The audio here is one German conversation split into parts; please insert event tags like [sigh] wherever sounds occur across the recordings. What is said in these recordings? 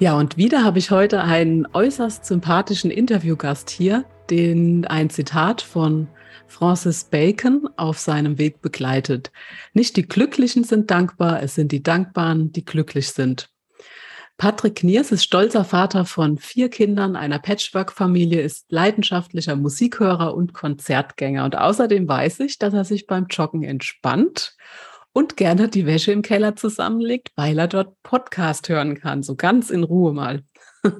Ja, und wieder habe ich heute einen äußerst sympathischen Interviewgast hier, den ein Zitat von Francis Bacon auf seinem Weg begleitet. Nicht die Glücklichen sind dankbar, es sind die Dankbaren, die glücklich sind. Patrick Kniers ist stolzer Vater von vier Kindern, einer Patchwork-Familie, ist leidenschaftlicher Musikhörer und Konzertgänger. Und außerdem weiß ich, dass er sich beim Joggen entspannt und gerne die Wäsche im Keller zusammenlegt, weil er dort Podcast hören kann, so ganz in Ruhe mal. [laughs]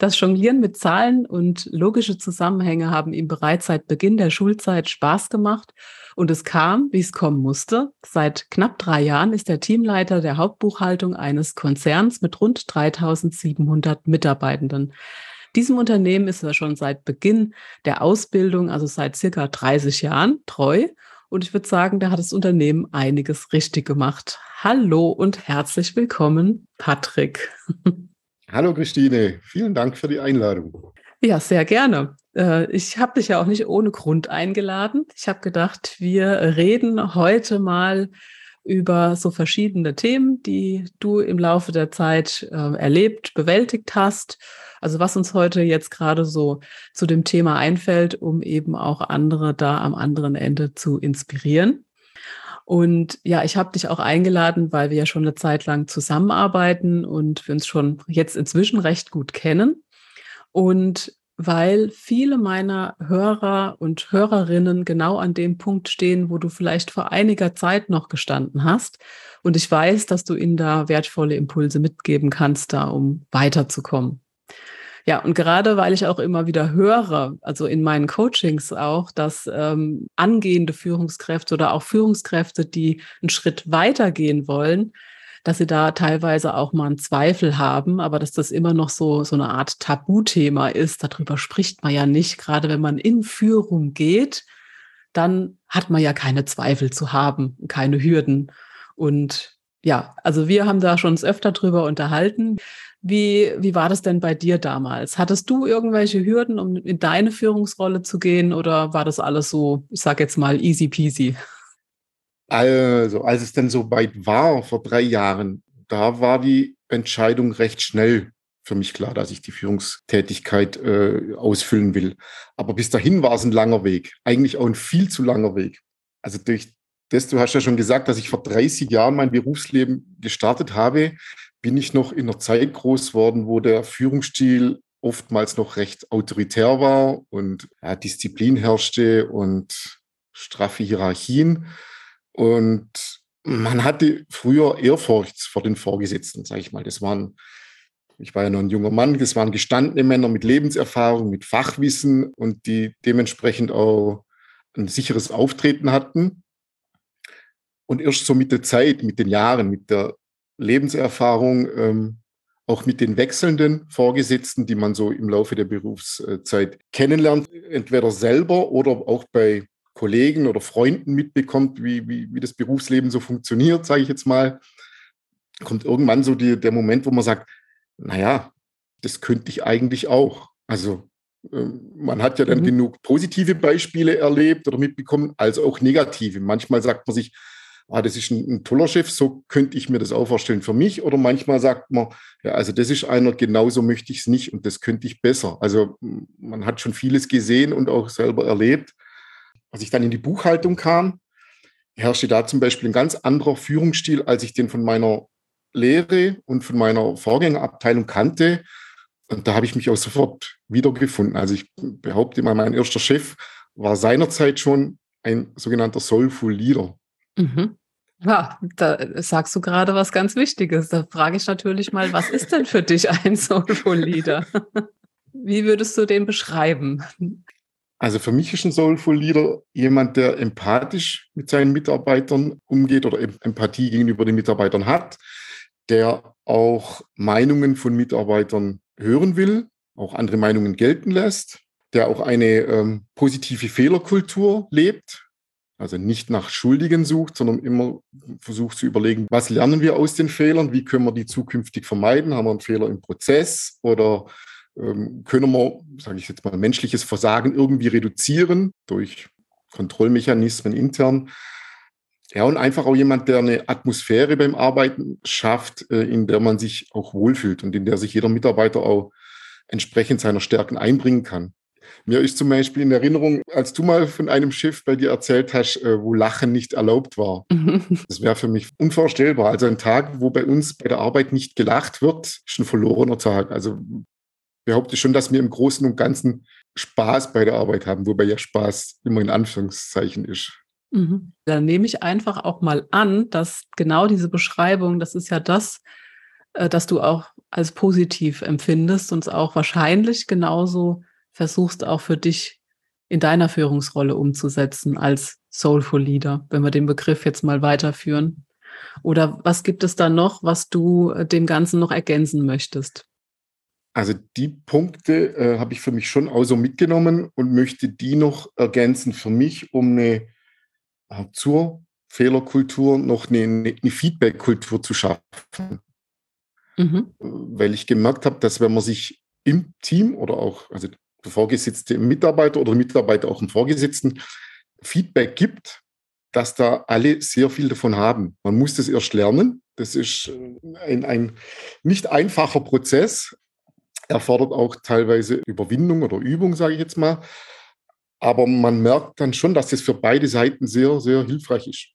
Das Jonglieren mit Zahlen und logische Zusammenhänge haben ihm bereits seit Beginn der Schulzeit Spaß gemacht und es kam, wie es kommen musste. Seit knapp drei Jahren ist er Teamleiter der Hauptbuchhaltung eines Konzerns mit rund 3700 Mitarbeitenden. Diesem Unternehmen ist er schon seit Beginn der Ausbildung, also seit circa 30 Jahren, treu und ich würde sagen, da hat das Unternehmen einiges richtig gemacht. Hallo und herzlich willkommen, Patrick. Hallo Christine, vielen Dank für die Einladung. Ja, sehr gerne. Äh, ich habe dich ja auch nicht ohne Grund eingeladen. Ich habe gedacht, wir reden heute mal über so verschiedene Themen, die du im Laufe der Zeit äh, erlebt, bewältigt hast also was uns heute jetzt gerade so zu dem Thema einfällt, um eben auch andere da am anderen Ende zu inspirieren. Und ja, ich habe dich auch eingeladen, weil wir ja schon eine Zeit lang zusammenarbeiten und wir uns schon jetzt inzwischen recht gut kennen. Und weil viele meiner Hörer und Hörerinnen genau an dem Punkt stehen, wo du vielleicht vor einiger Zeit noch gestanden hast. Und ich weiß, dass du ihnen da wertvolle Impulse mitgeben kannst, da um weiterzukommen. Ja, und gerade weil ich auch immer wieder höre, also in meinen Coachings auch, dass ähm, angehende Führungskräfte oder auch Führungskräfte, die einen Schritt weitergehen wollen, dass sie da teilweise auch mal einen Zweifel haben, aber dass das immer noch so, so eine Art Tabuthema ist. Darüber spricht man ja nicht. Gerade wenn man in Führung geht, dann hat man ja keine Zweifel zu haben, keine Hürden. Und ja, also wir haben da schon öfter drüber unterhalten. Wie, wie war das denn bei dir damals? Hattest du irgendwelche Hürden, um in deine Führungsrolle zu gehen oder war das alles so, ich sage jetzt mal, easy peasy? Also, als es dann so weit war, vor drei Jahren, da war die Entscheidung recht schnell für mich klar, dass ich die Führungstätigkeit äh, ausfüllen will. Aber bis dahin war es ein langer Weg, eigentlich auch ein viel zu langer Weg. Also durch das, du hast ja schon gesagt, dass ich vor 30 Jahren mein Berufsleben gestartet habe, bin ich noch in einer Zeit groß geworden, wo der Führungsstil oftmals noch recht autoritär war und ja, Disziplin herrschte und straffe Hierarchien. Und man hatte früher Ehrfurcht vor den Vorgesetzten, sage ich mal. Das waren, ich war ja noch ein junger Mann, das waren gestandene Männer mit Lebenserfahrung, mit Fachwissen und die dementsprechend auch ein sicheres Auftreten hatten. Und erst so mit der Zeit, mit den Jahren, mit der Lebenserfahrung, ähm, auch mit den wechselnden Vorgesetzten, die man so im Laufe der Berufszeit kennenlernt, entweder selber oder auch bei Kollegen oder Freunden mitbekommt, wie, wie, wie das Berufsleben so funktioniert, sage ich jetzt mal, kommt irgendwann so die, der Moment, wo man sagt, naja, das könnte ich eigentlich auch. Also ähm, man hat ja dann mhm. genug positive Beispiele erlebt oder mitbekommen, als auch negative. Manchmal sagt man sich, ah, das ist ein, ein, toller Chef, so könnte ich mir das auch vorstellen für mich. Oder manchmal sagt man, ja, also das ist einer, genauso möchte ich es nicht und das könnte ich besser. Also man hat schon vieles gesehen und auch selber erlebt. Als ich dann in die Buchhaltung kam, herrschte da zum Beispiel ein ganz anderer Führungsstil, als ich den von meiner Lehre und von meiner Vorgängerabteilung kannte. Und da habe ich mich auch sofort wiedergefunden. Also ich behaupte mal, mein erster Chef war seinerzeit schon ein sogenannter Soulful Leader. Mhm. Ja, da sagst du gerade was ganz Wichtiges. Da frage ich natürlich mal, was ist denn für dich ein [laughs] Soulful Leader? Wie würdest du den beschreiben? Also für mich ist ein Soulful Leader jemand, der empathisch mit seinen Mitarbeitern umgeht oder Empathie gegenüber den Mitarbeitern hat, der auch Meinungen von Mitarbeitern hören will, auch andere Meinungen gelten lässt, der auch eine ähm, positive Fehlerkultur lebt, also nicht nach Schuldigen sucht, sondern immer versucht zu überlegen, was lernen wir aus den Fehlern, wie können wir die zukünftig vermeiden, haben wir einen Fehler im Prozess oder ähm, können wir, sage ich jetzt mal, menschliches Versagen irgendwie reduzieren durch Kontrollmechanismen intern. Ja, und einfach auch jemand, der eine Atmosphäre beim Arbeiten schafft, äh, in der man sich auch wohlfühlt und in der sich jeder Mitarbeiter auch entsprechend seiner Stärken einbringen kann. Mir ist zum Beispiel in Erinnerung, als du mal von einem Schiff bei dir erzählt hast, äh, wo Lachen nicht erlaubt war. [laughs] Das wäre für mich unvorstellbar. Also ein Tag, wo bei uns bei der Arbeit nicht gelacht wird, ist ein verlorener Tag. Also behaupte schon, dass wir im Großen und Ganzen Spaß bei der Arbeit haben, wobei ja Spaß immer in Anführungszeichen ist. Mhm. Dann nehme ich einfach auch mal an, dass genau diese Beschreibung, das ist ja das, äh, dass du auch als positiv empfindest und es auch wahrscheinlich genauso versuchst auch für dich in deiner Führungsrolle umzusetzen als Soulful Leader, wenn wir den Begriff jetzt mal weiterführen. Oder was gibt es da noch, was du äh, dem Ganzen noch ergänzen möchtest? Also die Punkte äh, habe ich für mich schon auch so mitgenommen und möchte die noch ergänzen für mich, um eine äh, zur Fehlerkultur noch eine, eine Feedback-Kultur zu schaffen. Mhm. Weil ich gemerkt habe, dass wenn man sich im Team oder auch, also Vorgesetzte Mitarbeiter oder Mitarbeiter auch im Vorgesetzten Feedback gibt, dass da alle sehr viel davon haben. Man muss das erst lernen. Das ist ein, ein nicht einfacher Prozess, erfordert auch teilweise Überwindung oder Übung, sage ich jetzt mal. Aber man merkt dann schon, dass das für beide Seiten sehr, sehr hilfreich ist.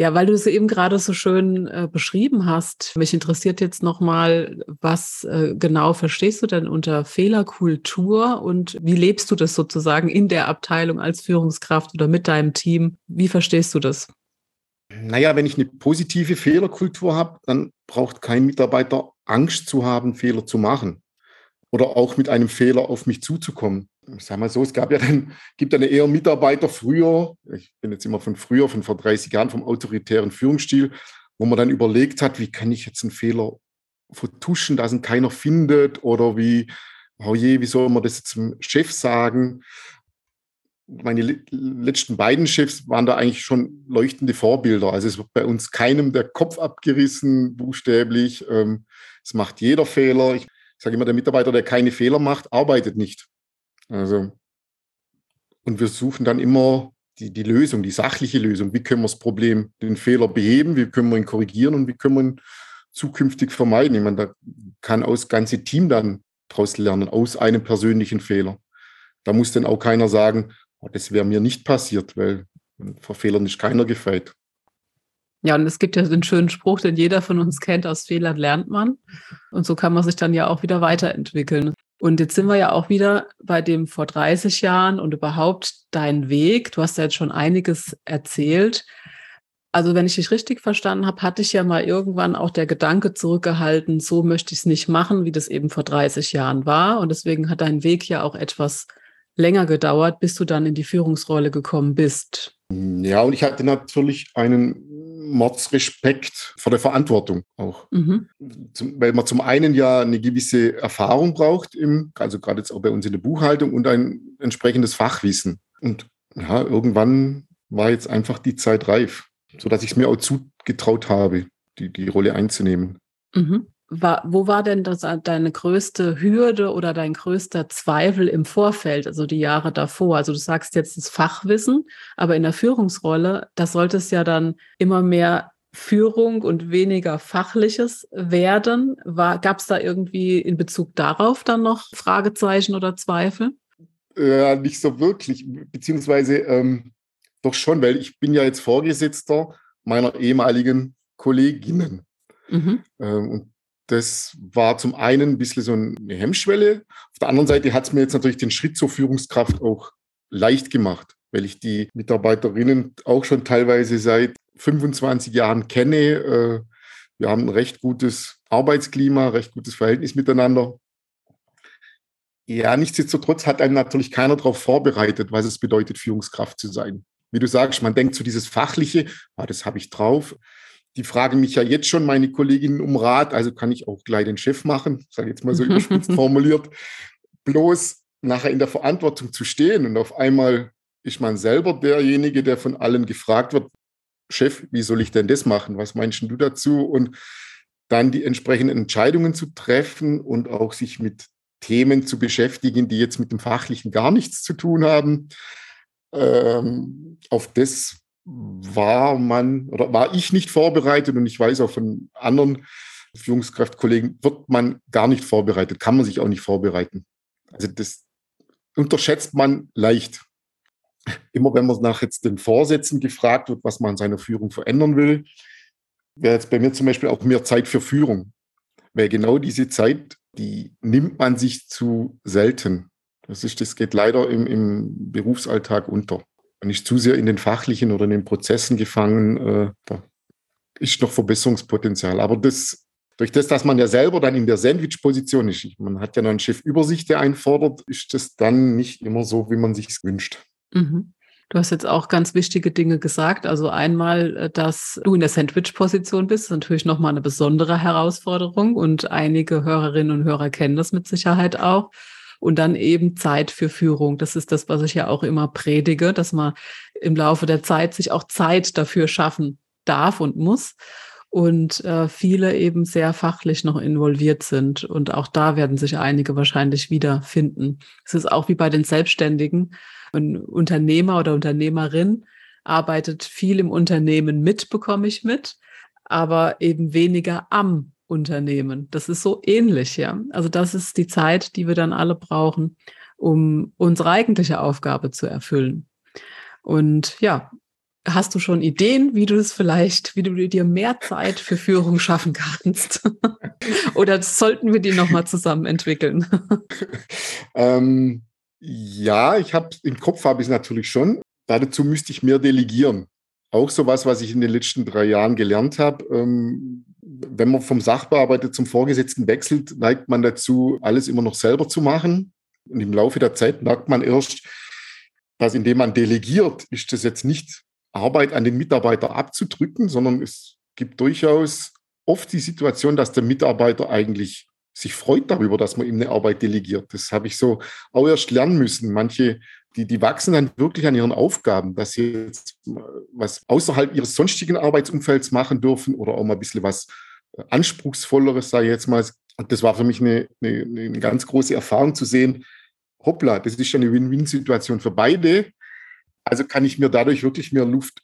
Ja, weil du es eben gerade so schön äh, beschrieben hast. Mich interessiert jetzt nochmal, was äh, genau verstehst du denn unter Fehlerkultur und wie lebst du das sozusagen in der Abteilung als Führungskraft oder mit deinem Team? Wie verstehst du das? Naja, wenn ich eine positive Fehlerkultur habe, dann braucht kein Mitarbeiter Angst zu haben, Fehler zu machen oder auch mit einem Fehler auf mich zuzukommen. Ich sage mal so, es gab ja dann, gibt dann eher Mitarbeiter früher, ich bin jetzt immer von früher, von vor 30 Jahren, vom autoritären Führungsstil, wo man dann überlegt hat, wie kann ich jetzt einen Fehler vertuschen, dass ihn keiner findet oder wie, oh je, wie soll man das jetzt zum Chef sagen? Meine letzten beiden Chefs waren da eigentlich schon leuchtende Vorbilder. Also es wird bei uns keinem der Kopf abgerissen, buchstäblich. Ähm, es macht jeder Fehler. Ich sage immer, der Mitarbeiter, der keine Fehler macht, arbeitet nicht. Also, und wir suchen dann immer die, die Lösung, die sachliche Lösung. Wie können wir das Problem, den Fehler beheben? Wie können wir ihn korrigieren und wie können wir ihn zukünftig vermeiden? Ich meine, da kann das ganze Team dann daraus lernen, aus einem persönlichen Fehler. Da muss dann auch keiner sagen, oh, das wäre mir nicht passiert, weil vor Fehlern ist keiner gefeit. Ja, und es gibt ja den schönen Spruch, den jeder von uns kennt, aus Fehlern lernt man. Und so kann man sich dann ja auch wieder weiterentwickeln. Und jetzt sind wir ja auch wieder bei dem vor 30 Jahren und überhaupt dein Weg. Du hast ja jetzt schon einiges erzählt. Also wenn ich dich richtig verstanden habe, hatte ich ja mal irgendwann auch der Gedanke zurückgehalten, so möchte ich es nicht machen, wie das eben vor 30 Jahren war. Und deswegen hat dein Weg ja auch etwas länger gedauert, bis du dann in die Führungsrolle gekommen bist. Ja, und ich hatte natürlich einen Mordsrespekt vor der Verantwortung auch. Mhm. Zum, weil man zum einen ja eine gewisse Erfahrung braucht, im, also gerade jetzt auch bei uns in der Buchhaltung und ein entsprechendes Fachwissen. Und ja, irgendwann war jetzt einfach die Zeit reif, sodass ich es mir auch zugetraut habe, die, die Rolle einzunehmen. Mhm war, wo war denn das, äh, deine größte Hürde oder dein größter Zweifel im Vorfeld, also die Jahre davor? Also du sagst jetzt das Fachwissen, aber in der Führungsrolle, das sollte es ja dann immer mehr Führung und weniger Fachliches werden. Gab es da irgendwie in Bezug darauf dann noch Fragezeichen oder Zweifel? Ja, nicht so wirklich, beziehungsweise ähm, doch schon, weil ich bin ja jetzt Vorgesetzter meiner ehemaligen Kolleginnen. Mhm. Ähm, und das war zum einen ein bisschen so eine Hemmschwelle. Auf der anderen Seite hat es mir jetzt natürlich den Schritt zur Führungskraft auch leicht gemacht, weil ich die Mitarbeiterinnen auch schon teilweise seit 25 Jahren kenne. Äh, wir haben ein recht gutes Arbeitsklima, recht gutes Verhältnis miteinander. Ja, nichtsdestotrotz hat einem natürlich keiner darauf vorbereitet, was es bedeutet, Führungskraft zu sein. Wie du sagst, man denkt so dieses Fachliche, ah, das habe ich drauf. Die fragen mich ja jetzt schon meine Kolleginnen um Rat, also kann ich auch gleich den Chef machen, sage jetzt mal so [laughs] überspitzt formuliert. Bloß nachher in der Verantwortung zu stehen und auf einmal ist man selber derjenige, der von allen gefragt wird, Chef, wie soll ich denn das machen? Was meinst du dazu? Und dann die entsprechenden Entscheidungen zu treffen und auch sich mit Themen zu beschäftigen, die jetzt mit dem Fachlichen gar nichts zu tun haben. Ähm, auf das war man oder war ich nicht vorbereitet und ich weiß auch von anderen Führungskraftkollegen, wird man gar nicht vorbereitet, kann man sich auch nicht vorbereiten. Also das unterschätzt man leicht. Immer wenn man nach jetzt den Vorsätzen gefragt wird, was man in seiner Führung verändern will, wäre jetzt bei mir zum Beispiel auch mehr Zeit für Führung. Weil genau diese Zeit, die nimmt man sich zu selten. Das, ist, das geht leider im, im Berufsalltag unter. Ist zu sehr in den fachlichen oder in den Prozessen gefangen. Äh, da ist noch Verbesserungspotenzial. Aber das, durch das, dass man ja selber dann in der Sandwich-Position ist, man hat ja noch einen Chef über sich, der einfordert, ist das dann nicht immer so, wie man sich wünscht. Mhm. Du hast jetzt auch ganz wichtige Dinge gesagt. Also einmal, äh, dass du in der Sandwich-Position bist, ist natürlich nochmal eine besondere Herausforderung und einige Hörerinnen und Hörer kennen das mit Sicherheit auch. Und dann eben Zeit für Führung. Das ist das, was ich ja auch immer predige, dass man im Laufe der Zeit sich auch Zeit dafür schaffen darf und muss. Und äh, viele eben sehr fachlich noch involviert sind. Und auch da werden sich einige wahrscheinlich wiederfinden. Es ist auch wie bei den Selbstständigen ein Unternehmer oder Unternehmerin arbeitet viel im Unternehmen mit, bekomme ich mit, aber eben weniger am Unternehmen. Das ist so ähnlich, ja. Also das ist die Zeit, die wir dann alle brauchen, um unsere eigentliche Aufgabe zu erfüllen. Und ja, hast du schon Ideen, wie du es vielleicht, wie du dir mehr Zeit für Führung schaffen kannst? [laughs] Oder sollten wir die nochmal zusammen entwickeln? [laughs] ähm, ja, ich habe im Kopf habe ich es natürlich schon. Dazu müsste ich mehr delegieren. Auch sowas, was ich in den letzten drei Jahren gelernt habe. Ähm, wenn man vom Sachbearbeiter zum Vorgesetzten wechselt, neigt man dazu, alles immer noch selber zu machen. Und im Laufe der Zeit merkt man erst, dass indem man delegiert, ist das jetzt nicht Arbeit an den Mitarbeiter abzudrücken, sondern es gibt durchaus oft die Situation, dass der Mitarbeiter eigentlich sich freut darüber, dass man ihm eine Arbeit delegiert. Das habe ich so auch erst lernen müssen. Manche, die, die wachsen dann wirklich an ihren Aufgaben, dass sie jetzt was außerhalb ihres sonstigen Arbeitsumfelds machen dürfen oder auch mal ein bisschen was äh, Anspruchsvolleres, sage ich jetzt mal. Das war für mich eine, eine, eine ganz große Erfahrung zu sehen. Hoppla, das ist schon eine Win-Win-Situation für beide. Also kann ich mir dadurch wirklich mehr Luft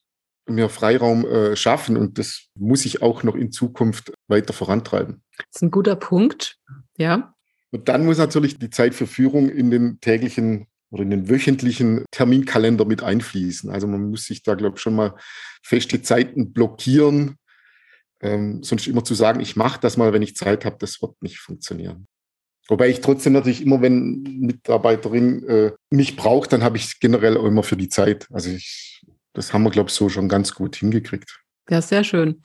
mehr Freiraum äh, schaffen. Und das muss ich auch noch in Zukunft weiter vorantreiben. Das ist ein guter Punkt, ja. Und dann muss natürlich die Zeit für Führung in den täglichen oder in den wöchentlichen Terminkalender mit einfließen. Also man muss sich da, glaube ich, schon mal feste Zeiten blockieren. Ähm, sonst immer zu sagen, ich mache das mal, wenn ich Zeit habe, das wird nicht funktionieren. Wobei ich trotzdem natürlich immer, wenn Mitarbeiterin äh, mich braucht, dann habe ich generell auch immer für die Zeit. Also ich das haben wir, glaube ich, so schon ganz gut hingekriegt. Ja, sehr schön.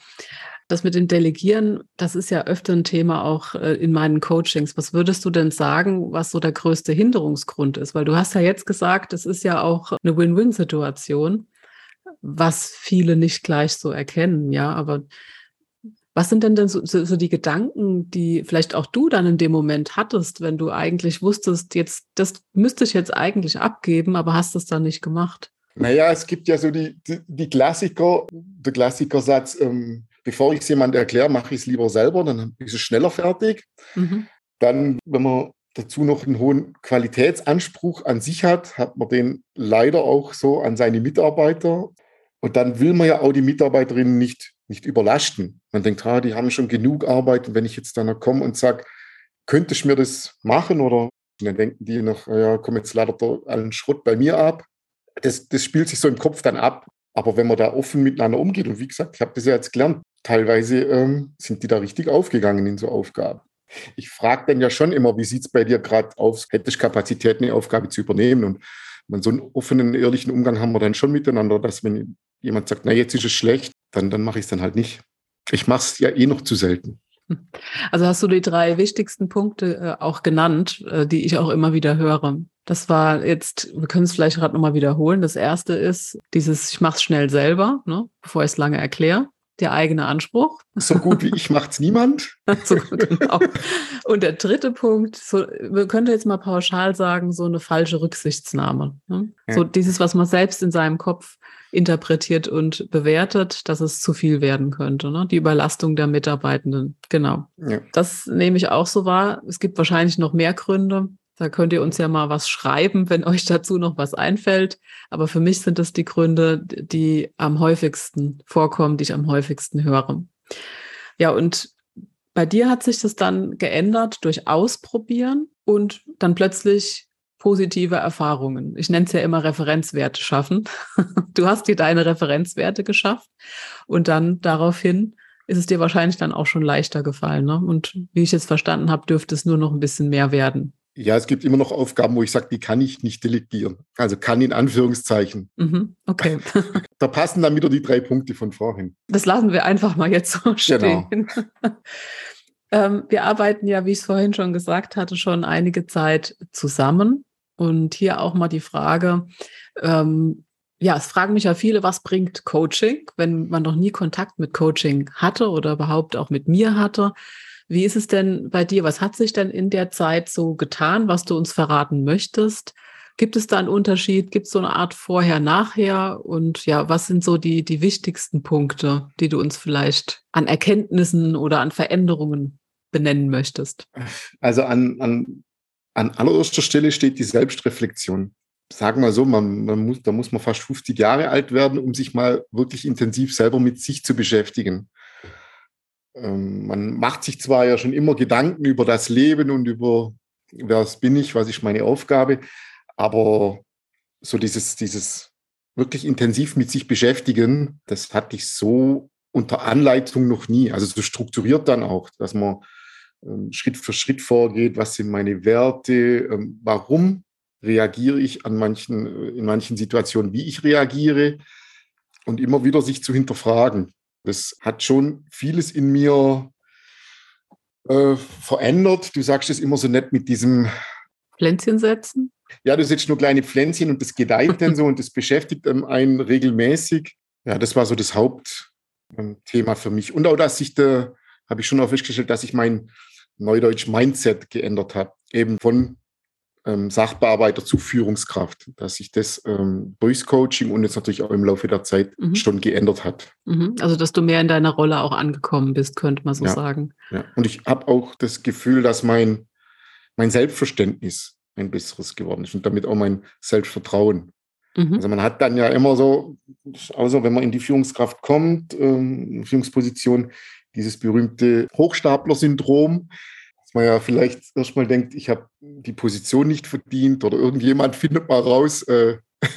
Das mit dem Delegieren, das ist ja öfter ein Thema auch äh, in meinen Coachings. Was würdest du denn sagen, was so der größte Hinderungsgrund ist? Weil du hast ja jetzt gesagt, es ist ja auch eine Win-Win-Situation, was viele nicht gleich so erkennen, ja. Aber was sind denn denn so, so, die Gedanken, die vielleicht auch du dann in dem Moment hattest, wenn du eigentlich wusstest, jetzt, das müsste ich jetzt eigentlich abgeben, aber hast es dann nicht gemacht? Naja, es gibt ja so die, die, die Klassiker, der Klassikersatz, ähm, bevor ich es jemand erkläre, mache ich es lieber selber, dann ist es schneller fertig. Mhm. Dann, wenn man dazu noch einen hohen Qualitätsanspruch an sich hat, hat man den leider auch so an seine Mitarbeiter. Und dann will man ja auch die Mitarbeiterinnen nicht, nicht überlasten. Man denkt, ah, die haben schon genug Arbeit. Und wenn ich jetzt dann noch komme und sage, könnte ich mir das machen? Oder dann denken die noch, ja, komm, jetzt ladet er allen Schrott bei mir ab das, das spielt sich so im Kopf dann ab. Aber wenn man da offen miteinander umgeht, und wie gesagt, ich habe das ja jetzt gelernt, teilweise ähm, sind die da richtig aufgegangen in so Aufgaben. Ich frage dann ja schon immer, wie sieht es bei dir gerade aus? Hättest du Kapazität, eine Aufgabe zu übernehmen? Und man, so einen offenen, ehrlichen Umgang haben wir dann schon miteinander, dass wenn jemand sagt, na jetzt ist es schlecht, dann, dann mache ich es dann halt nicht. Ich mache es ja eh noch zu selten. Also hast du die drei wichtigsten Punkte äh, auch genannt, äh, die ich auch immer wieder höre. Das war jetzt, wir können es vielleicht gerade nochmal wiederholen. Das erste ist dieses, ich mache es schnell selber, ne, bevor ich es lange erkläre der eigene Anspruch. So gut wie ich macht es niemand. [laughs] so, genau. Und der dritte Punkt, so, man könnte jetzt mal pauschal sagen, so eine falsche Rücksichtsnahme. Ne? Ja. So dieses, was man selbst in seinem Kopf interpretiert und bewertet, dass es zu viel werden könnte. Ne? Die Überlastung der Mitarbeitenden. Genau. Ja. Das nehme ich auch so wahr. Es gibt wahrscheinlich noch mehr Gründe. Da könnt ihr uns ja mal was schreiben, wenn [laughs] euch dazu noch was einfällt. Aber für mich sind das die Gründe, die am häufigsten vorkommen, die ich am häufigsten höre. Ja, und bei dir hat sich das dann geändert durch Ausprobieren und dann plötzlich positive Erfahrungen. Ich nenne es ja immer Referenzwerte schaffen. [laughs] Du hast dir deine Referenzwerte geschafft und dann daraufhin ist es dir wahrscheinlich dann auch schon leichter gefallen. Ne? Und wie ich jetzt verstanden habe, dürfte es nur noch ein bisschen mehr werden. Ja, es gibt immer noch Aufgaben, wo ich sage, die kann ich nicht delegieren. Also kann in Anführungszeichen. Mhm, okay. [laughs] da passen dann wieder die drei Punkte von vorhin. Das lassen wir einfach mal jetzt so stehen. Genau. [laughs] ähm, wir arbeiten ja, wie ich es vorhin schon gesagt hatte, schon einige Zeit zusammen. Und hier auch mal die Frage, ähm, ja, es fragen mich ja viele, was bringt Coaching, wenn man noch nie Kontakt mit Coaching hatte oder überhaupt auch mit mir hatte. Wie ist es denn bei dir? Was hat sich denn in der Zeit so getan, was du uns verraten möchtest? Gibt es da einen Unterschied? Gibt es so eine Art Vorher, Nachher? Und ja, was sind so die, die wichtigsten Punkte, die du uns vielleicht an Erkenntnissen oder an Veränderungen benennen möchtest? Also an, an, an allererster Stelle steht die Selbstreflexion. Sagen wir so, man, man muss, da muss man fast 50 Jahre alt werden, um sich mal wirklich intensiv selber mit sich zu beschäftigen. Ähm, man macht sich zwar ja schon immer Gedanken über das Leben und über, wer bin ich, was ist meine Aufgabe, aber so dieses, dieses wirklich intensiv mit sich beschäftigen, das hatte ich so unter Anleitung noch nie. Also so strukturiert dann auch, dass man ähm, Schritt für Schritt vorgeht, was sind meine Werte, ähm, warum reagiere ich an manchen, in manchen Situationen, wie ich reagiere und immer wieder sich zu hinterfragen. Das hat schon vieles in mir äh, verändert. Du sagst es immer so nett mit diesem Pflänzchen setzen. Ja, du setzt nur kleine Pflänzchen und das gedeiht dann so und das beschäftigt einen regelmäßig. Ja, das war so das Hauptthema für mich. Und auch, dass sich da, habe ich schon auch festgestellt, dass sich mein Neudeutsch Mindset geändert hat. Eben von ähm, Sachbearbeiter zu Führungskraft, dass sich das ähm, durchs Coaching und jetzt natürlich auch im Laufe der Zeit mhm. schon geändert hat. Mhm. Also, dass du mehr in deiner Rolle auch angekommen bist, könnte man so ja. sagen. Ja. Und ich habe auch das Gefühl, dass mein, mein Selbstverständnis ein besseres geworden ist und damit auch mein Selbstvertrauen. Mhm. Also man hat dann ja immer so, außer wenn man in die Führungskraft kommt, ähm, Führungsposition, dieses berühmte Hochstapler-Syndrom man ja vielleicht erstmal denkt, ich habe die Position nicht verdient oder irgendjemand [laughs] findet mal raus, äh, [laughs]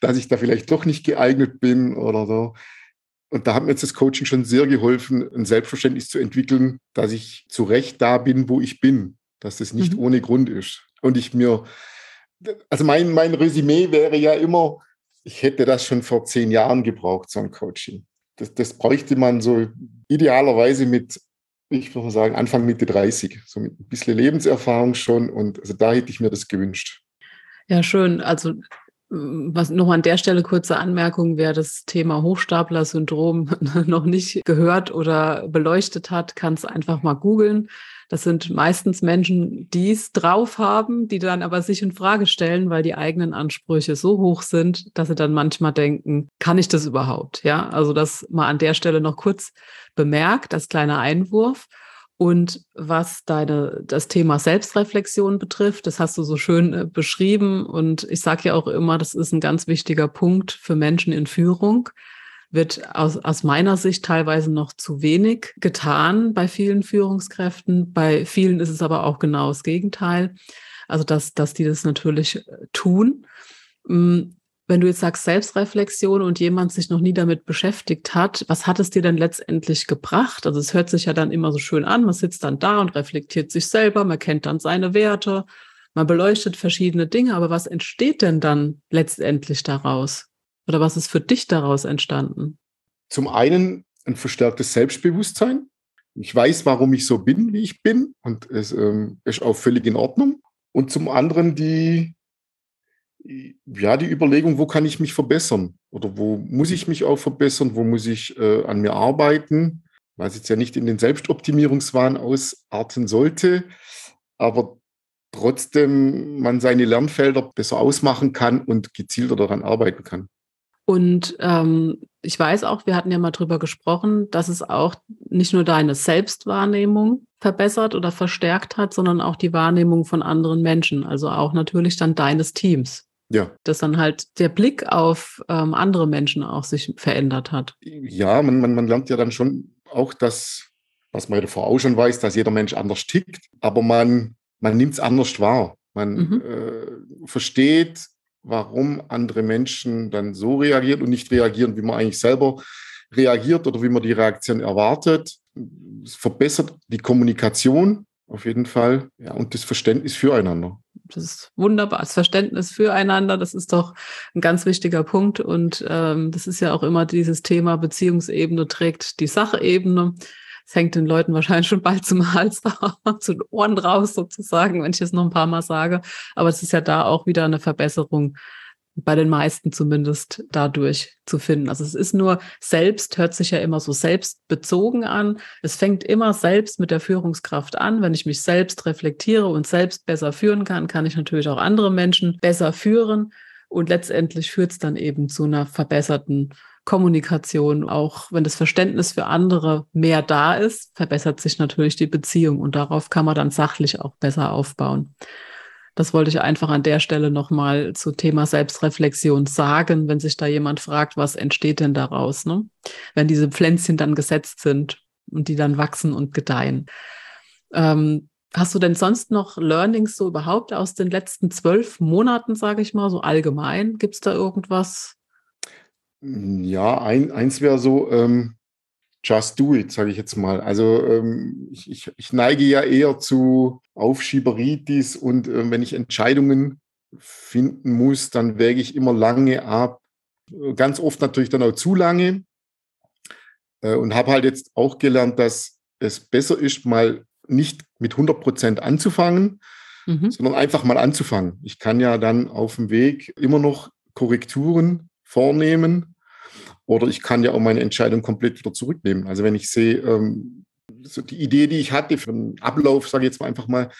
dass ich da vielleicht doch nicht geeignet bin oder so. Und da hat mir jetzt das Coaching schon sehr geholfen, ein Selbstverständnis zu entwickeln, dass ich zu Recht da bin, wo ich bin, dass das nicht mhm. ohne Grund ist. Und ich mir, also mein, mein Resümee wäre ja immer, ich hätte das schon vor zehn Jahren gebraucht, so ein Coaching. Das, das bräuchte man so idealerweise mit ich würde sagen, Anfang Mitte 30, so mit ein bisschen Lebenserfahrung schon. Und also da hätte ich mir das gewünscht. Ja, schön. Also was noch an der Stelle kurze Anmerkung, wer das Thema Hochstapler-Syndrom [laughs] noch nicht gehört oder beleuchtet hat, kann es einfach mal googeln. Das sind meistens Menschen, die es drauf haben, die dann aber sich in Frage stellen, weil die eigenen Ansprüche so hoch sind, dass sie dann manchmal denken, kann ich das überhaupt? Ja, also das mal an der Stelle noch kurz bemerkt, als kleiner Einwurf. Und was deine, das Thema Selbstreflexion betrifft, das hast du so schön äh, beschrieben. Und ich sage ja auch immer, das ist ein ganz wichtiger Punkt für Menschen in Führung. Wird aus, aus meiner Sicht teilweise noch zu wenig getan bei vielen Führungskräften. Bei vielen ist es aber auch genau das Gegenteil. Also, dass, dass die das natürlich äh, tun. Mm, Wenn du jetzt sagst Selbstreflexion und jemand sich noch nie damit beschäftigt hat, was hat es dir denn letztendlich gebracht? Also es hört sich ja dann immer so schön an, man sitzt dann da und reflektiert sich selber, man kennt dann seine Werte, man beleuchtet verschiedene Dinge, aber was entsteht denn dann letztendlich daraus? Oder was ist für dich daraus entstanden? Zum einen ein verstärktes Selbstbewusstsein. Ich weiß, warum ich so bin, wie ich bin und es ähm, ist auch völlig in Ordnung. Und zum anderen die, ja, die Überlegung, wo kann ich mich verbessern? Oder wo muss ich mich auch verbessern? Wo muss ich äh, an mir arbeiten? Was jetzt ja nicht in den Selbstoptimierungswahn ausarten sollte, aber trotzdem man seine Lernfelder besser ausmachen kann und gezielter daran arbeiten kann. Und ähm, ich weiß auch, wir hatten ja mal drüber gesprochen, dass es auch nicht nur deine Selbstwahrnehmung verbessert oder verstärkt hat, sondern auch die Wahrnehmung von anderen Menschen, also auch natürlich dann deines Teams. Ja. Dass dann halt der Blick auf ähm, andere Menschen auch sich verändert hat. Ja, man, man, man lernt ja dann schon auch das, was man ja davor auch schon weiß, dass jeder Mensch anders tickt, aber man, man nimmt es anders wahr. Man mhm. äh, versteht, warum andere Menschen dann so reagieren und nicht reagieren, wie man eigentlich selber reagiert oder wie man die Reaktion erwartet. Es verbessert die Kommunikation auf jeden Fall ja, und das Verständnis füreinander. Das ist wunderbar. Das Verständnis füreinander, das ist doch ein ganz wichtiger Punkt. Und ähm, das ist ja auch immer dieses Thema Beziehungsebene trägt die Sachebene. Es hängt den Leuten wahrscheinlich schon bald zum Hals, [laughs] zu den Ohren raus sozusagen, wenn ich es noch ein paar Mal sage. Aber es ist ja da auch wieder eine Verbesserung bei den meisten zumindest dadurch zu finden. Also es ist nur selbst, hört sich ja immer so selbstbezogen an. Es fängt immer selbst mit der Führungskraft an. Wenn ich mich selbst reflektiere und selbst besser führen kann, kann ich natürlich auch andere Menschen besser führen. Und letztendlich führt es dann eben zu einer verbesserten Kommunikation, auch wenn das Verständnis für andere mehr da ist, verbessert sich natürlich die Beziehung und darauf kann man dann sachlich auch besser aufbauen. Das wollte ich einfach an der Stelle nochmal zu Thema Selbstreflexion sagen, wenn sich da jemand fragt, was entsteht denn daraus, ne? wenn diese Pflänzchen dann gesetzt sind und die dann wachsen und gedeihen. Ähm, hast du denn sonst noch Learnings so überhaupt aus den letzten zwölf Monaten, sage ich mal, so allgemein? Gibt es da irgendwas, ja, ein, eins wäre so, ähm, just do it, sage ich jetzt mal. Also ähm, ich, ich, ich, neige ja eher zu Aufschieberitis und äh, wenn ich Entscheidungen finden muss, dann wäge ich immer lange ab. Ganz oft natürlich dann auch zu lange. Äh, und habe halt jetzt auch gelernt, dass es besser ist, mal nicht mit 100 Prozent anzufangen, mhm. sondern einfach mal anzufangen. Ich kann ja dann auf dem Weg immer noch Korrekturen vornehmen. Oder ich kann ja auch meine Entscheidung komplett wieder zurücknehmen. Also wenn ich sehe, ähm, so die Idee, die ich hatte für einen Ablauf, sage ich jetzt mal einfach mal,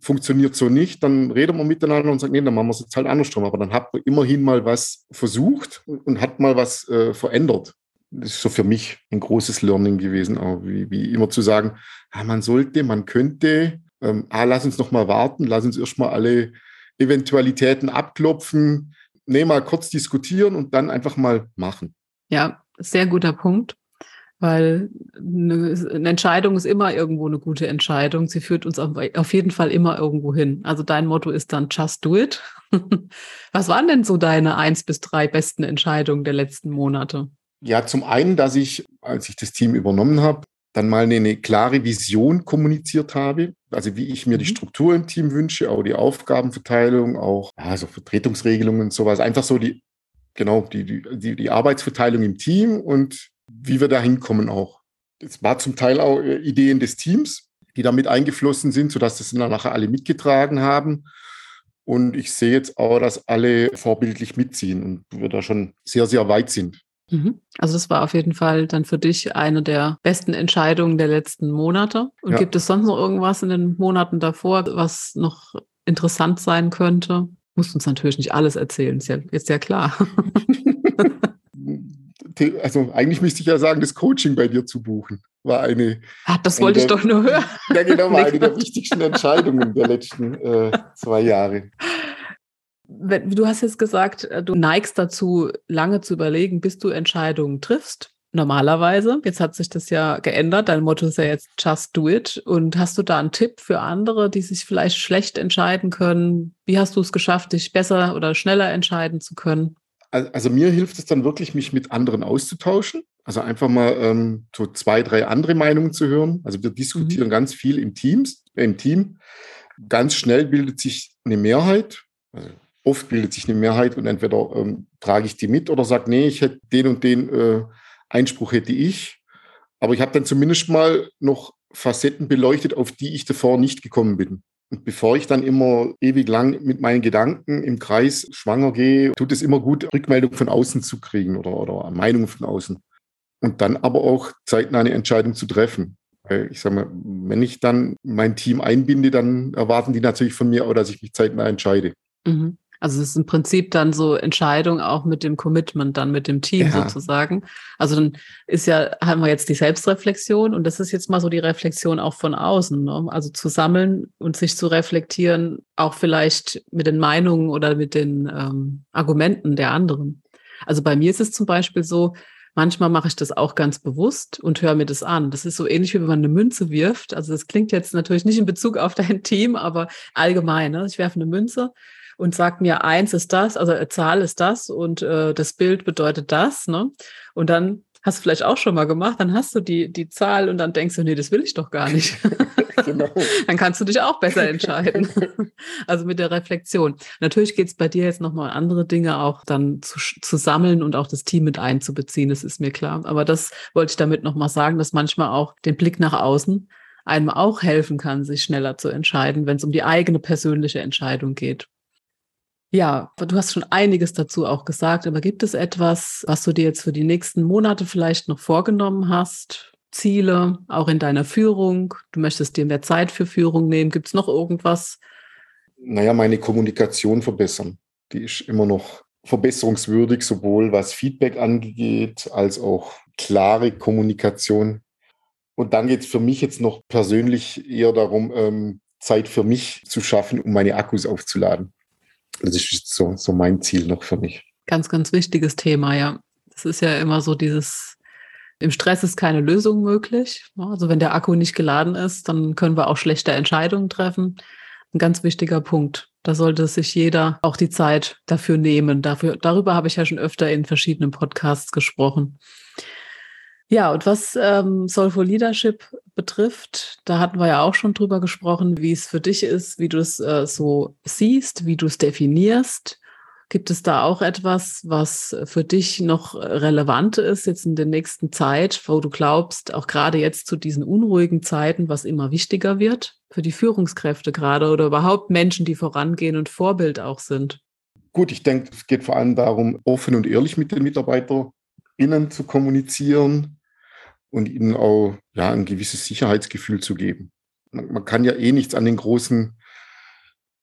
funktioniert so nicht, dann reden wir miteinander und sagen, nee, dann machen wir es jetzt halt andersrum. Aber dann hat man immerhin mal was versucht und hat mal was äh, verändert. Das ist so für mich ein großes Learning gewesen, auch wie, wie immer zu sagen, ah, man sollte, man könnte, ähm, ah, lass uns noch mal warten, lass uns erstmal alle Eventualitäten abklopfen, nee, mal kurz diskutieren und dann einfach mal machen. Ja, sehr guter Punkt, weil eine, Entscheidung ist immer irgendwo eine gute Entscheidung. Sie führt uns auf, auf jeden Fall immer irgendwo hin. Also dein Motto ist dann just do it. [laughs] Was waren denn so deine eins bis drei besten Entscheidungen der letzten Monate? Ja, zum einen, dass ich, als ich das Team übernommen habe, dann mal eine, eine, klare Vision kommuniziert habe, also wie ich mir die mhm. Struktur im Team wünsche, auch die Aufgabenverteilung, auch also Vertretungsregelungen und sowas, einfach so die, genau, die, die, die Arbeitsverteilung im Team und wie wir da hinkommen auch. Es war zum Teil auch äh, Ideen des Teams, die damit eingeflossen sind, sodass das dann nachher alle mitgetragen haben. Und ich sehe jetzt auch, dass alle vorbildlich mitziehen und wir da schon sehr, sehr weit sind. Mhm. Also das war auf jeden Fall dann für dich eine der besten Entscheidungen der letzten Monate. Und ja. gibt es sonst noch irgendwas in den Monaten davor, was noch interessant sein könnte? Musst uns natürlich nicht alles erzählen, ist ja, ist ja klar. [laughs] also eigentlich müsste ich ja sagen, das Coaching bei dir zu buchen war eine. Ach, das wollte ich doch nur hören. Ja, genau, war [laughs] eine der wichtigsten Entscheidungen der letzten äh, zwei Jahre du hast jetzt gesagt, äh, du neigst dazu, lange zu überlegen, bis du Entscheidungen triffst. Normalerweise. Jetzt hat sich das ja geändert. Dein Motto ist ja jetzt just do it. Und hast du da einen Tipp für andere, die sich vielleicht schlecht entscheiden können? Wie hast du es geschafft, dich besser oder schneller entscheiden zu können? Also mir hilft es dann wirklich, mich mit anderen auszutauschen. Also einfach mal ähm, so zwei, drei andere Meinungen zu hören. Also wir diskutieren mhm. ganz viel im Teams, äh, im Team. Ganz schnell bildet sich eine Mehrheit. Also oft bildet sich eine Mehrheit und entweder ähm, trage ich die mit oder sage, nee, ich hätte den und den äh, Einspruch hätte ich. Aber ich habe dann zumindest mal noch Facetten beleuchtet, auf die ich davor nicht gekommen bin. Und bevor ich dann immer ewig lang mit meinen Gedanken im Kreis schwanger gehe, tut es immer gut, Rückmeldung von außen zu kriegen oder, oder Meinung von außen. Und dann aber auch zeitnah eine Entscheidung zu treffen. Ich sage mal, wenn ich dann mein Team einbinde, dann erwarten die natürlich von mir auch, dass ich mich zeitnah entscheide. Mhm. Also es ist im Prinzip dann so Entscheidung auch mit dem Commitment, dann mit dem Team ja. sozusagen. Also dann ist ja, haben wir jetzt die Selbstreflexion und das ist jetzt mal so die Reflexion auch von außen. Ne? Also zu sammeln und sich zu reflektieren, auch vielleicht mit den Meinungen oder mit den ähm, Argumenten der anderen. Also bei mir ist es zum Beispiel so, Manchmal mache ich das auch ganz bewusst und höre mir das an. Das ist so ähnlich wie wenn man eine Münze wirft. Also das klingt jetzt natürlich nicht in Bezug auf dein Team, aber allgemein. Ne? Ich werfe eine Münze und sagt mir, eins ist das, also eine Zahl ist das und äh, das Bild bedeutet das. Ne? Und dann hast du vielleicht auch schon mal gemacht, dann hast du die, die Zahl und dann denkst du, nee, das will ich doch gar nicht. [laughs] [laughs] genau. dann kannst du dich auch besser entscheiden. [laughs] also mit der Reflexion. Natürlich geht es bei dir jetzt nochmal andere Dinge auch dann zu, zu sammeln und auch das Team mit einzubeziehen, das ist mir klar. Aber das wollte ich damit nochmal sagen, dass manchmal auch den Blick nach außen einem auch helfen kann, sich schneller zu entscheiden, wenn es um die eigene persönliche Entscheidung geht. Ja, du hast schon einiges dazu auch gesagt, aber gibt es etwas, was du dir jetzt für die nächsten Monate vielleicht noch vorgenommen hast? Ziele, auch in deiner Führung? Du möchtest dir mehr Zeit für Führung nehmen. Gibt es noch irgendwas? Naja, meine Kommunikation verbessern. Die ist immer noch verbesserungswürdig, sowohl was Feedback angeht, als auch klare Kommunikation. Und dann geht es für mich jetzt noch persönlich eher darum, ähm, Zeit für mich zu schaffen, um meine Akkus aufzuladen. Das ist so, so mein Ziel noch für mich. Ganz, ganz wichtiges Thema, ja. Das ist ja immer so dieses, im Stress ist keine Lösung möglich. Also wenn der Akku nicht geladen ist, dann können wir auch schlechte Entscheidungen treffen. Ein ganz wichtiger Punkt. Da sollte sich jeder auch die Zeit dafür nehmen. Dafür, darüber habe ich ja schon öfter in verschiedenen Podcasts gesprochen. Ja, und was ähm, Soulful Leadership betrifft, da hatten wir ja auch schon drüber gesprochen, wie es für dich ist, wie du es äh, so siehst, wie du es definierst. Gibt es da auch etwas, was für dich noch relevant ist jetzt in der nächsten Zeit, wo du glaubst, auch gerade jetzt zu diesen unruhigen Zeiten, was immer wichtiger wird für die Führungskräfte gerade oder überhaupt Menschen, die vorangehen und Vorbild auch sind? Gut, ich denke, es geht vor allem darum, offen und ehrlich mit den MitarbeiterInnen zu kommunizieren, und ihnen auch ja, ein gewisses Sicherheitsgefühl zu geben. Man, man kann ja eh nichts an den großen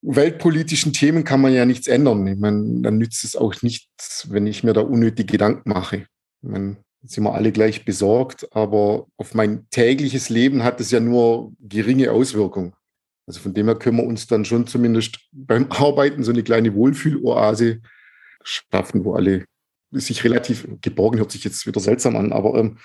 weltpolitischen Themen kann man ja nichts ändern. Ich meine, dann nützt es auch nichts, wenn ich mir da unnötig Gedanken mache. Ich meine, sind wir alle gleich besorgt, aber auf mein tägliches Leben hat es ja nur geringe Auswirkungen. Also von dem her können wir uns dann schon zumindest beim [laughs] Arbeiten so eine kleine Wohlfühloase schaffen, wo alle sich relativ geborgen hört sich jetzt wieder seltsam an, aber ähm,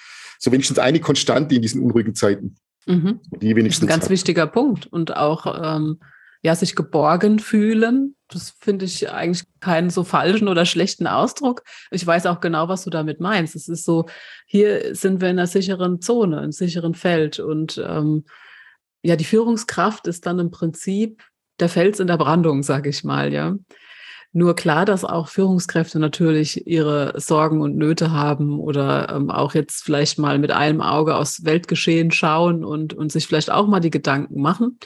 so wenigstens eine Konstante in diesen unruhigen Zeiten. Mhm. Die wenigstens. Das ist ein ganz hat. wichtiger Punkt. Und auch ähm, ja, sich geborgen fühlen. Das finde ich eigentlich keinen so falschen oder schlechten Ausdruck. Ich weiß auch genau, was du damit meinst. Es ist so, hier sind wir in einer sicheren Zone, einem sicheren Feld. Und ähm, ja, die Führungskraft ist dann im Prinzip der Fels in der Brandung, sage ich mal, ja. Nur klar, dass auch Führungskräfte natürlich ihre Sorgen und Nöte haben oder ähm, auch jetzt vielleicht mal mit einem Auge aus Weltgeschehen schauen und, und sich vielleicht auch mal die Gedanken machen.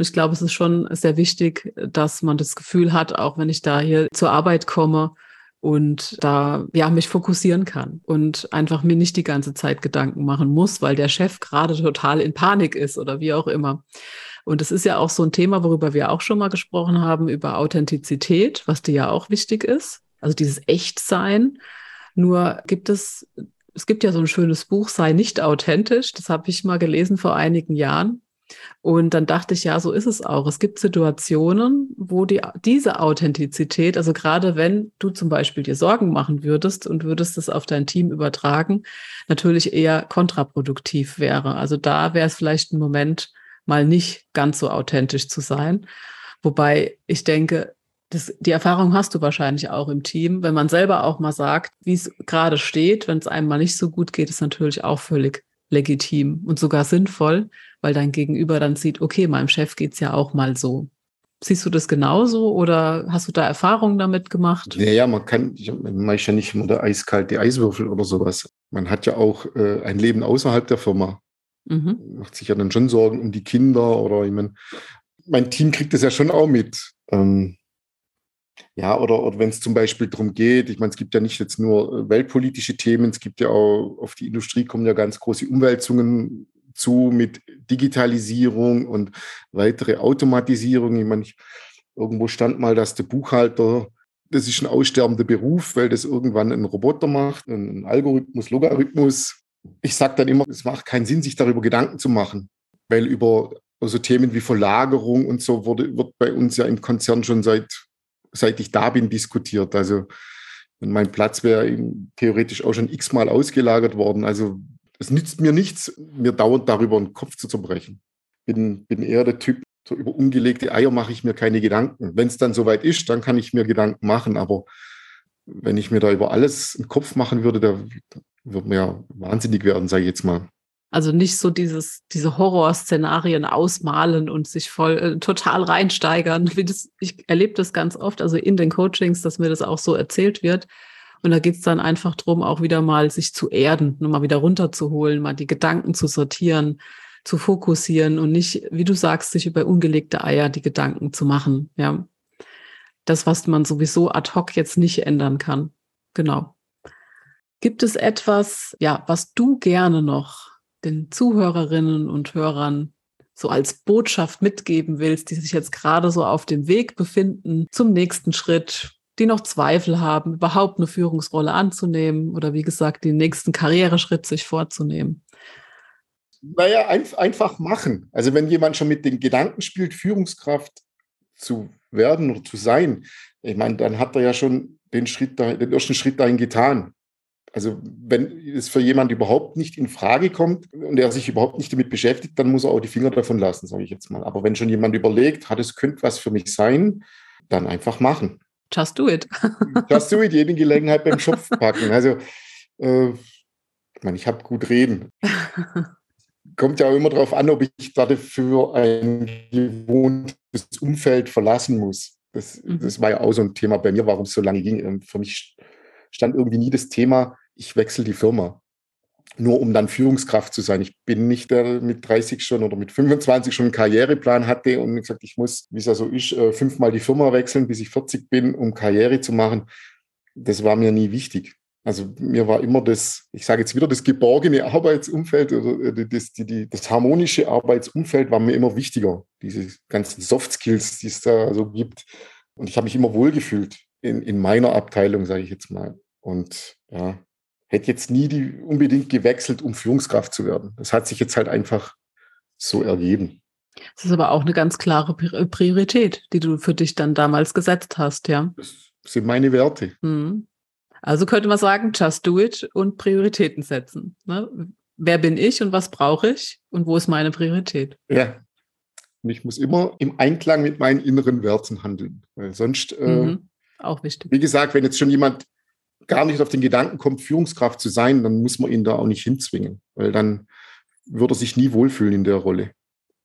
Und ich glaube, es ist schon sehr wichtig, dass man das Gefühl hat, auch wenn ich da hier zur Arbeit komme und da ja mich fokussieren kann und einfach mir nicht die ganze Zeit Gedanken machen muss, weil der Chef gerade total in Panik ist oder wie auch immer. Und es ist ja auch so ein Thema, worüber wir auch schon mal gesprochen haben, über Authentizität, was dir ja auch wichtig ist. Also dieses Echtsein. Nur gibt es, es gibt ja so ein schönes Buch, sei nicht authentisch. Das habe ich mal gelesen vor einigen Jahren. Und dann dachte ich, ja, so ist es auch. Es gibt Situationen, wo die, diese Authentizität, also gerade wenn du zum Beispiel dir Sorgen machen würdest und würdest es auf dein Team übertragen, natürlich eher kontraproduktiv wäre. Also da wäre es vielleicht ein Moment, mal nicht ganz so authentisch zu sein. Wobei ich denke, Das, die Erfahrung hast du wahrscheinlich auch im Team. Wenn man selber auch mal sagt, wie es gerade steht, wenn es einem mal nicht so gut geht, ist natürlich auch völlig legitim und sogar sinnvoll, weil dein Gegenüber dann sieht, okay, meinem Chef geht's ja auch mal so. Siehst du das genauso oder hast du da Erfahrungen damit gemacht? Ja, ja, man kann, man ist ja nicht immer der eiskalte Eiswürfel oder sowas. Man hat ja auch äh, ein Leben außerhalb der Firma. Mhm. Macht sich ja dann schon Sorgen um die Kinder oder ich mein, mein Team kriegt das ja schon auch mit. Ähm, ja, oder, oder wenn es zum Beispiel darum geht, ich meine, es gibt ja nicht jetzt nur äh, weltpolitische Themen, es gibt ja auch, auf die Industrie kommen ja ganz große Umwälzungen zu mit Digitalisierung und weitere Automatisierung. Ich meine, ich, irgendwo stand mal, dass der Buchhalter, das ist ein aussterbender Beruf, weil das irgendwann ein Roboter macht, ein Algorithmus, Logarithmus. Ich sage dann immer, es macht keinen Sinn, sich darüber Gedanken zu machen, weil über so Themen wie Verlagerung und so wurde, wird bei uns ja im Konzern schon seit, seit ich da bin diskutiert. Also mein Platz wäre theoretisch auch schon x-mal ausgelagert worden. Also es nützt mir nichts, mir dauernd darüber den Kopf zu zerbrechen. Bin, bin eher der Typ, so über ungelegte Eier mache ich mir keine Gedanken. Wenn es dann soweit ist, dann kann ich mir Gedanken machen. Aber wenn ich mir da über alles einen Kopf machen würde, da würde mir ja wahnsinnig werden, sage ich jetzt mal. Also nicht so dieses, diese Horrorszenarien ausmalen und sich voll äh, total reinsteigern. Wie das, ich erlebe das ganz oft, also in den Coachings, dass mir das auch so erzählt wird. Und da geht's dann einfach drum, auch wieder mal sich zu erden, mal wieder runterzuholen, mal die Gedanken zu sortieren, zu fokussieren und nicht, wie du sagst, sich über ungelegte Eier die Gedanken zu machen. Ja. Das, was man sowieso ad hoc jetzt nicht ändern kann. Genau. Gibt es etwas, ja, was du gerne noch den Zuhörerinnen und Hörern so als Botschaft mitgeben willst, die sich jetzt gerade so auf dem Weg befinden zum nächsten Schritt, die noch Zweifel haben, überhaupt eine Führungsrolle anzunehmen oder wie gesagt, den nächsten Karriereschritt sich vorzunehmen? Naja, ein, einfach machen. Also wenn jemand schon mit den Gedanken spielt, Führungskraft zu werden oder zu sein, ich meine, dann hat er ja schon den Schritt, den ersten Schritt dahin getan. Also wenn es für jemand überhaupt nicht in Frage kommt und er sich überhaupt nicht damit beschäftigt, dann muss er auch die Finger davon lassen, sage ich jetzt mal. Aber wenn schon jemand überlegt, hat es könnte was für mich sein, dann einfach machen. Just do it. [laughs] Just do it, jede Gelegenheit beim Schopf packen. Also äh, ich meine, ich habe gut reden. Kommt ja auch immer darauf an, ob ich dafür ein gewohntes Umfeld verlassen muss. Das, mhm. das war ja auch so ein Thema bei mir, warum es so lange ging. Für mich stand irgendwie nie das Thema, ich wechsle die Firma. Nur um dann Führungskraft zu sein. Ich bin nicht der mit 30 schon oder mit 25 schon einen Karriereplan hatte und gesagt, ich muss, wie es ja so ist, äh, fünfmal die Firma wechseln, bis ich 40 bin, um Karriere zu machen. Das war mir nie wichtig. Also mir war immer das, ich sage jetzt wieder, das geborgene [laughs] Arbeitsumfeld oder äh, das, die, die, das harmonische Arbeitsumfeld war mir immer wichtiger. Diese ganzen Soft Skills, die es da so gibt. Und ich habe mich immer wohlgefühlt in, in meiner Abteilung, sage ich jetzt mal. Und ja, hätte jetzt nie die unbedingt gewechselt, um Führungskraft zu werden. Das hat sich jetzt halt einfach so ergeben. Das ist aber auch eine ganz klare Priorität, die du für dich dann damals gesetzt hast, ja. Das sind meine Werte. Mhm. Also könnte man sagen, just do it und Prioritäten setzen. Ne? Wer bin ich und was brauche ich und wo ist meine Priorität? Ja. Und ich muss immer im Einklang mit meinen inneren Werten handeln. Weil sonst, äh, mhm. auch wichtig. Wie gesagt, wenn jetzt schon jemand gar nicht auf den Gedanken kommt, Führungskraft zu sein, dann muss man ihn da auch nicht hinzwingen, weil dann würde er sich nie wohlfühlen in der Rolle.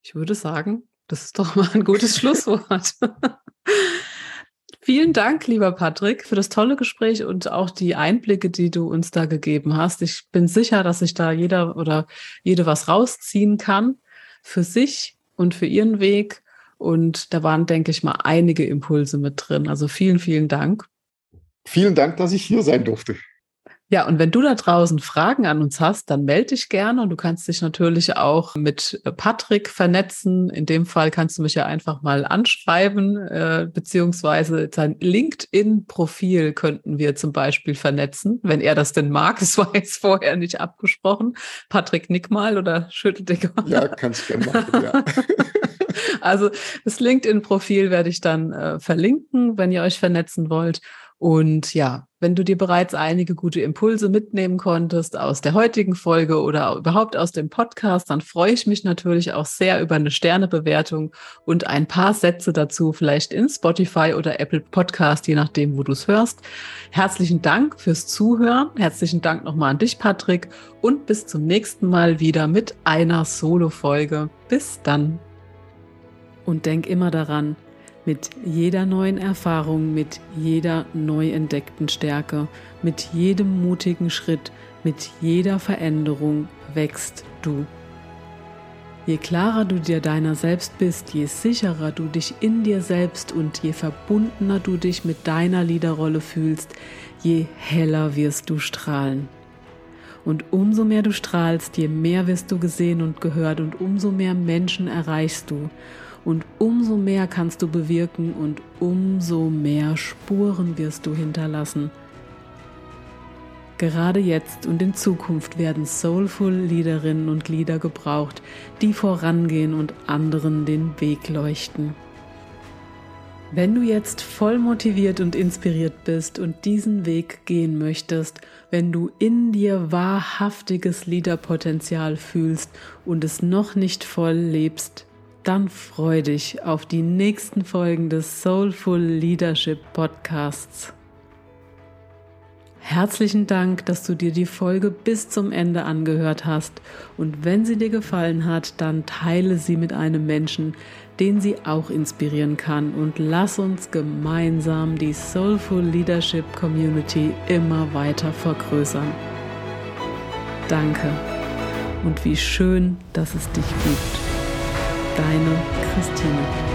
Ich würde sagen, das ist doch mal ein gutes [laughs] Schlusswort. [laughs] Vielen Dank, lieber Patrick, für das tolle Gespräch und auch die Einblicke, die du uns da gegeben hast. Ich bin sicher, dass sich da jeder oder jede was rausziehen kann für sich und für ihren Weg. Und da waren, denke ich mal, einige Impulse mit drin. Also vielen, vielen Dank. Vielen Dank, dass ich hier sein durfte. Ja, und wenn du da draußen Fragen an uns hast, dann melde dich gerne und du kannst dich natürlich auch mit Patrick vernetzen. In dem Fall kannst du mich ja einfach mal anschreiben, äh, beziehungsweise sein LinkedIn-Profil könnten wir zum Beispiel vernetzen, wenn er das denn mag. [laughs] Das war jetzt vorher nicht abgesprochen. Patrick, nick mal oder schüttel dich mal. Ja, kannst gerne machen, ja. [laughs] Also das LinkedIn-Profil werde ich dann äh, verlinken, wenn ihr euch vernetzen wollt. Und ja, wenn du dir bereits einige gute Impulse mitnehmen konntest aus der heutigen Folge oder überhaupt aus dem Podcast, dann freue ich mich natürlich auch sehr über eine Sternebewertung und ein paar Sätze dazu, vielleicht in Spotify oder Apple Podcast, je nachdem, wo du es hörst. Herzlichen Dank fürs Zuhören. Herzlichen Dank nochmal an dich, Patrick. Und bis zum nächsten Mal wieder mit einer Solo-Folge. Bis dann. Und denk immer daran, mit jeder neuen Erfahrung, mit jeder neu entdeckten Stärke, mit jedem mutigen Schritt, mit jeder Veränderung wächst du. Je klarer du dir deiner selbst bist, je sicherer du dich in dir selbst und je verbundener du dich mit deiner Liederrolle fühlst, je heller wirst du strahlen. Und umso mehr du strahlst, je mehr wirst du gesehen und gehört und umso mehr Menschen erreichst du. Und umso mehr kannst du bewirken und umso mehr Spuren wirst du hinterlassen. Gerade jetzt und in Zukunft werden soulful Liederinnen und Lieder gebraucht, die vorangehen und anderen den Weg leuchten. Wenn du jetzt voll motiviert und inspiriert bist und diesen Weg gehen möchtest, wenn du in dir wahrhaftiges Liederpotenzial fühlst und es noch nicht voll lebst, dann freu dich auf die nächsten Folgen des Soulful Leadership Podcasts. Herzlichen Dank, dass du dir die Folge bis zum Ende angehört hast und wenn sie dir gefallen hat, dann teile sie mit einem Menschen, den sie auch inspirieren kann und lass uns gemeinsam die Soulful Leadership Community immer weiter vergrößern. Danke und wie schön, dass es dich gibt. Deine Christine.